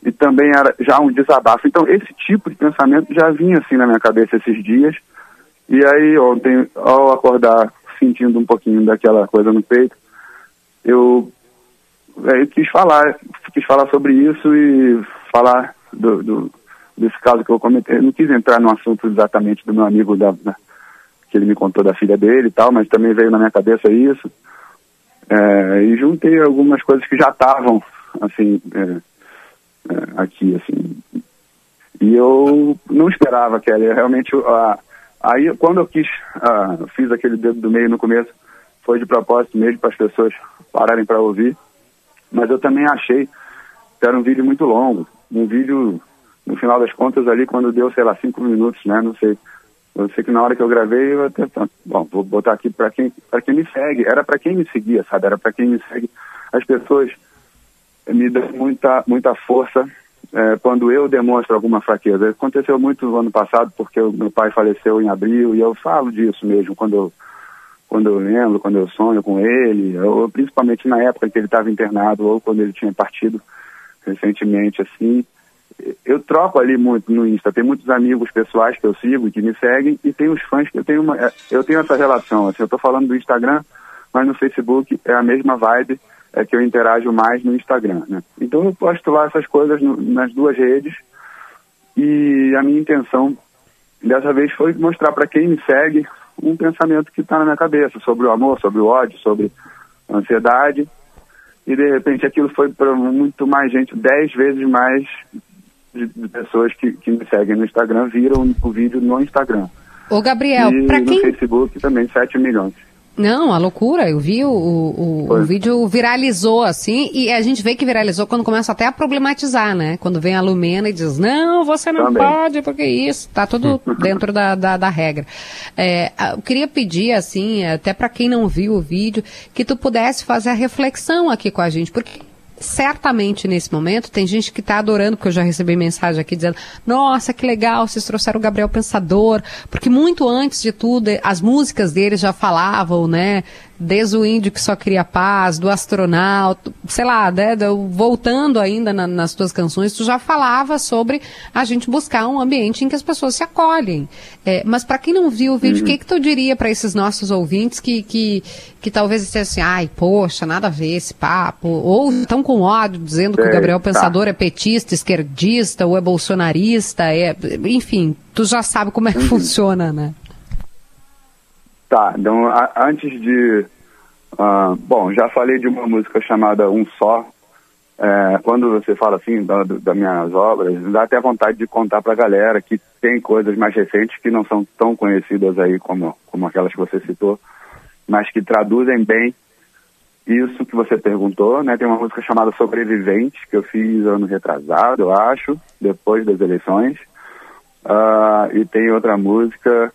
e também era já um desabafo. Então, esse tipo de pensamento já vinha assim na minha cabeça esses dias. E aí, ontem, ao acordar sentindo um pouquinho daquela coisa no peito, eu, eu quis falar, quis falar sobre isso e falar do, do- desse caso que eu comentei. Eu não quis entrar no assunto exatamente do meu amigo da, da- que ele me contou da filha dele e tal, mas também veio na minha cabeça isso. É, e juntei algumas coisas que já estavam assim é, é, aqui assim e eu não esperava Kelly realmente a, aí quando eu quis ah, fiz aquele dedo do meio no começo foi de propósito mesmo para as pessoas pararem para ouvir mas eu também achei que era um vídeo muito longo um vídeo no final das contas ali quando deu sei lá cinco minutos né não sei eu sei que na hora que eu gravei, eu até, bom, vou botar aqui para quem, quem me segue. Era para quem me seguia, sabe? Era para quem me segue. As pessoas me dão muita, muita força eh, quando eu demonstro alguma fraqueza. Aconteceu muito no ano passado, porque o meu pai faleceu em abril, e eu falo disso mesmo quando eu, quando eu lembro, quando eu sonho com ele, ou principalmente na época que ele estava internado, ou quando ele tinha partido recentemente, assim eu troco ali muito no Insta. Tem muitos amigos pessoais que eu sigo que me seguem e tem os fãs que eu tenho uma, é, eu tenho essa relação. Assim, eu estou falando do Instagram, mas no Facebook é a mesma vibe é que eu interajo mais no Instagram. Né? Então eu posto lá essas coisas no- nas duas redes e a minha intenção dessa vez foi mostrar para quem me segue um pensamento que está na minha cabeça sobre o amor, sobre o ódio, sobre a ansiedade. E de repente aquilo foi para muito mais gente, dez vezes mais de, de pessoas que, que me seguem no Instagram viram o vídeo no Instagram. Ô, Gabriel, e pra no quem Facebook também 7 milhões. Não, a loucura. Eu vi o, o, o vídeo viralizou assim e a gente vê que viralizou quando começa até a problematizar, né? Quando vem a Lumena e diz, não, você não Também. pode, porque isso. Tá tudo dentro da, da, da regra. É, eu queria pedir, assim, até para quem não viu o vídeo, que tu pudesse fazer a reflexão aqui com a gente, porque certamente nesse momento tem gente que está adorando, porque eu já recebi mensagem aqui dizendo, nossa, que legal, vocês trouxeram o Gabriel Pensador, porque muito antes de tudo, as músicas dele já falavam, né, desde o índio que só queria paz, do astronauta, sei lá, né, do- voltando ainda na- nas tuas canções, tu já falava sobre a gente buscar um ambiente em que as pessoas se acolhem. Eh, mas para quem não viu o vídeo, o Uhum. que que tu diria para esses nossos ouvintes que, que, que talvez dissessem assim, ai, poxa, nada a ver esse papo, ou estão com ódio dizendo que o Gabriel tá. Pensador é petista, esquerdista, ou é bolsonarista, é, enfim, tu já sabe como é que Uhum. funciona, né? Tá, então a- antes de. ah, bom, já falei de uma música chamada Um Só. É, quando você fala assim da, das minhas obras, dá até vontade de contar pra galera que tem coisas mais recentes que não são tão conhecidas aí como, como aquelas que você citou, mas que traduzem bem isso que você perguntou, né? Tem uma música chamada Sobrevivente, que eu fiz ano retrasado, eu acho, depois das eleições. Ah, e tem outra música,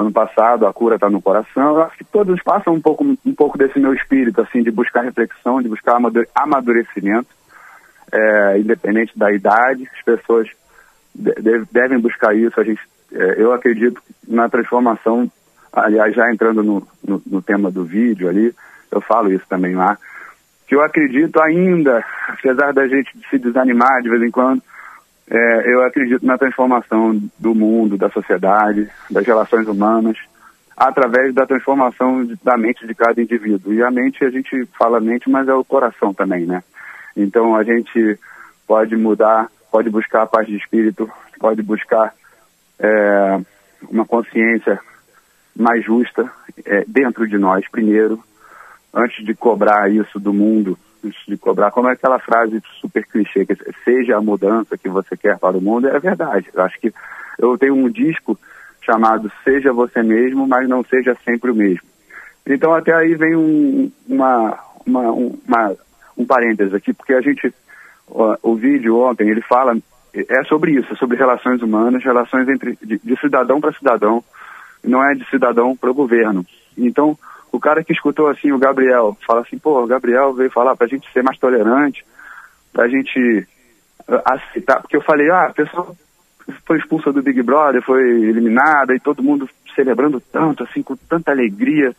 ano passado, A Cura Está no Coração. Eu acho que todos passam um pouco, um pouco desse meu espírito, assim, de buscar reflexão, de buscar amadu- amadurecimento, é, independente da idade. As pessoas de- de- devem buscar isso. A gente, é, eu acredito na transformação, aliás, já entrando no, no, no tema do vídeo ali, eu falo isso também lá, que eu acredito ainda, apesar da gente se desanimar de vez em quando, é, eu acredito na transformação do mundo, da sociedade, das relações humanas, através da transformação de- da mente de cada indivíduo. E a mente, a gente fala mente, mas é o coração também, né? Então a gente pode mudar, pode buscar a paz de espírito, pode buscar é, uma consciência mais justa é, dentro de nós primeiro, antes de cobrar isso do mundo, de cobrar, como é aquela frase super clichê, que seja a mudança que você quer para o mundo, é verdade. Eu acho que eu tenho um disco chamado Seja Você Mesmo, mas não seja sempre o mesmo. Então até aí vem um, uma, uma, um, uma, um parênteses aqui, porque a gente, ó, o vídeo ontem, ele fala, é sobre isso, é sobre relações humanas, relações entre de, de cidadão para cidadão, não é de cidadão para o governo. Então, o cara que escutou assim, o Gabriel, fala assim, pô, o Gabriel veio falar para a gente ser mais tolerante, para a gente eh, aceitar, porque eu falei, ah, a pessoa foi expulsa do Big Brother, foi eliminada e todo mundo celebrando tanto, assim, com tanta alegria,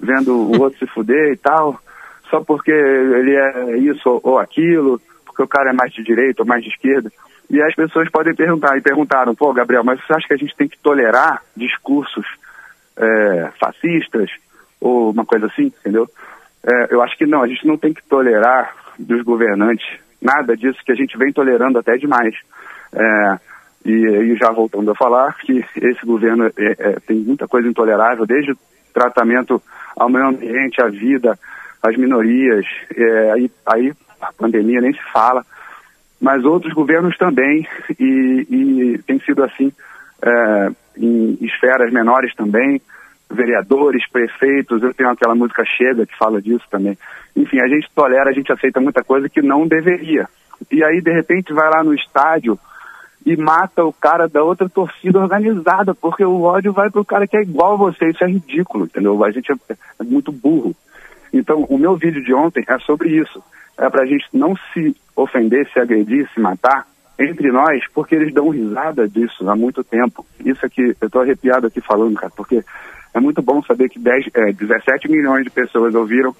vendo o outro se fuder e tal, só porque ele é isso ou aquilo, porque o cara é mais de direita ou mais de esquerda. E as pessoas podem perguntar, e perguntaram, pô, Gabriel, mas você acha que a gente tem que tolerar discursos é, fascistas ou uma coisa assim, entendeu? É, eu acho que não, a gente não tem que tolerar dos governantes nada disso que a gente vem tolerando até demais. É, e, e já voltando a falar que esse governo é, é, tem muita coisa intolerável, desde o tratamento ao meio ambiente, à vida, às minorias, é, aí, aí a pandemia nem se fala, mas outros governos também, e, e tem sido assim é, em esferas menores também, vereadores, prefeitos, eu tenho aquela música Chega que fala disso também. Enfim, a gente tolera, a gente aceita muita coisa que não deveria. E aí, de repente, vai lá no estádio e mata o cara da outra torcida organizada, porque o ódio vai pro cara que é igual a você, isso é ridículo, entendeu? A gente é, é muito burro. Então, o meu vídeo de ontem é sobre isso. É pra gente não se ofender, se agredir, se matar entre nós, porque eles dão risada disso há muito tempo. Isso aqui, eu tô arrepiado aqui falando, cara, porque é muito bom saber que 10, é, 17 milhões de pessoas ouviram,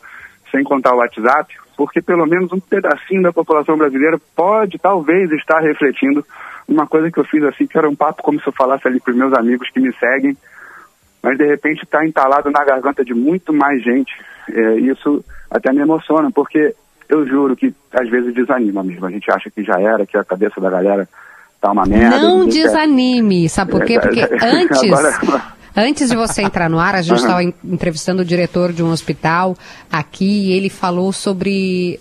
sem contar o WhatsApp, porque pelo menos um pedacinho da população brasileira pode, talvez, estar refletindo uma coisa que eu fiz assim, que era um papo como se eu falasse ali para os meus amigos que me seguem, mas de repente está entalado na garganta de muito mais gente. É, isso até me emociona, porque eu juro que às vezes desanima mesmo. A gente acha que já era, que a cabeça da galera tá uma merda. Não ninguém quer- desanime, sabe por quê? Porque antes, Agora- antes de você entrar no ar, a gente estava en- entrevistando o diretor de um hospital aqui e ele falou sobre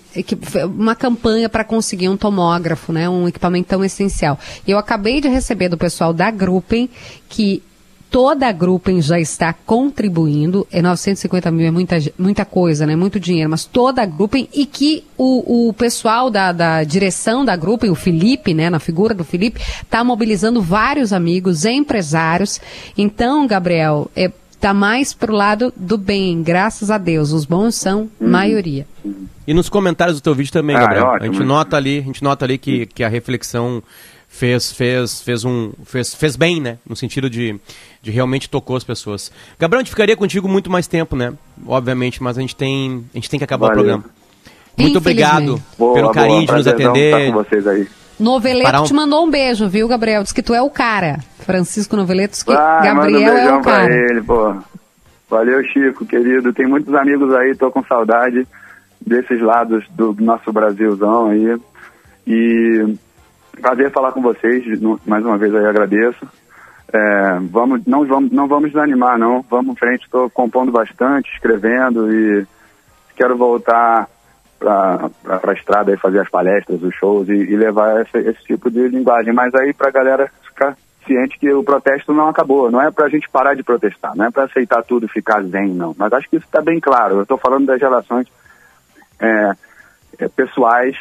uma campanha para conseguir um tomógrafo, né, um equipamento tão essencial. E eu acabei de receber do pessoal da Gruppen que toda a Gruppen já está contribuindo, é 950 mil, é muita, muita coisa, né? Muito dinheiro, mas toda a Gruppen e que o, o pessoal da, da direção da Gruppen, o Felipe, né? Na figura do Felipe, está mobilizando vários amigos, empresários. Então, Gabriel, é, tá mais pro lado do bem, graças a Deus. Os bons são maioria. E nos comentários do teu vídeo também, Ah, Gabriel. é a gente nota ali, a gente nota ali que, que a reflexão fez fez fez um fez, fez bem, né? No sentido de, de realmente tocou as pessoas. Gabriel, a gente ficaria contigo muito mais tempo, né? Obviamente, mas a gente tem a gente tem que acabar Valeu. o programa. Muito obrigado. Boa, pelo carinho boa, de nos atender. estar com vocês aí. Noveleto Parar um- te mandou um beijo, viu, Gabriel? Diz que tu é o cara. Francisco Noveleto diz que Ah, manda um Gabriel é beijão o pra cara. ele, pô. Valeu, Chico, querido. Tem muitos amigos aí, tô com saudade desses lados do nosso Brasilzão aí. E prazer falar com vocês, mais uma vez aí agradeço. É, vamos, não, vamos, não vamos desanimar, não. Vamos em frente, estou compondo bastante, escrevendo e quero voltar para a estrada e fazer as palestras, os shows e, e levar esse, esse tipo de linguagem. Mas aí para a galera ficar ciente que o protesto não acabou. Não é para a gente parar de protestar, não é para aceitar tudo e ficar zen, não. Mas acho que isso está bem claro. Eu estou falando das relações é, é, pessoais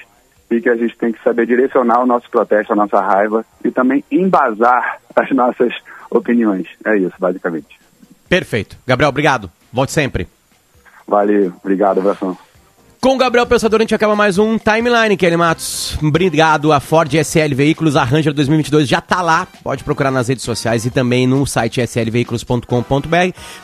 e que a gente tem que saber direcionar o nosso protesto, a nossa raiva e também embasar as nossas opiniões. É isso, basicamente. Perfeito. Gabriel, obrigado. Volte sempre. Valeu, obrigado, abração. Com Gabriel Pensador, a gente acaba mais um Timeline, Kelly Matos. Obrigado. A Ford SL Veículos, a Ranger 2022 já tá lá. Pode procurar nas redes sociais e também no site slveículos.com.br.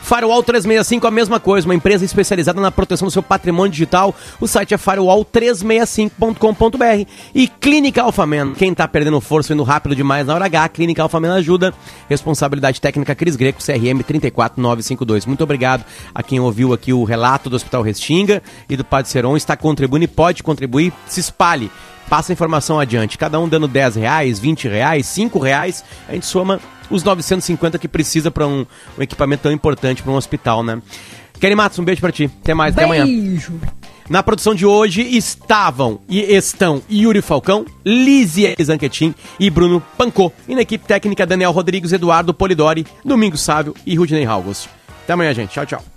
Firewall 365, a mesma coisa, uma empresa especializada na proteção do seu patrimônio digital. O site é firewall365.com.br. E Clínica Alphaman, quem tá perdendo força indo rápido demais na hora H, Clínica Alphaman ajuda. Responsabilidade técnica Cris Greco, CRM 34952. Muito obrigado a quem ouviu aqui o relato do Hospital Restinga e do Padre Seron. Está contribuindo e pode contribuir. Se espalhe. Passa a informação adiante. Cada um dando 10 reais, 20 reais, 5 reais. A gente soma os 950 que precisa para um, um equipamento tão importante para um hospital, né? Kelly Matos, um beijo para ti. Até mais, até amanhã. Beijo. Na produção de hoje estavam e estão Yuri Falcão, Lízia Zanquetin e Bruno Pancô. E na equipe técnica Daniel Rodrigues, Eduardo Polidori, Domingos Sávio e Rudney August. Até amanhã, gente. Tchau, tchau.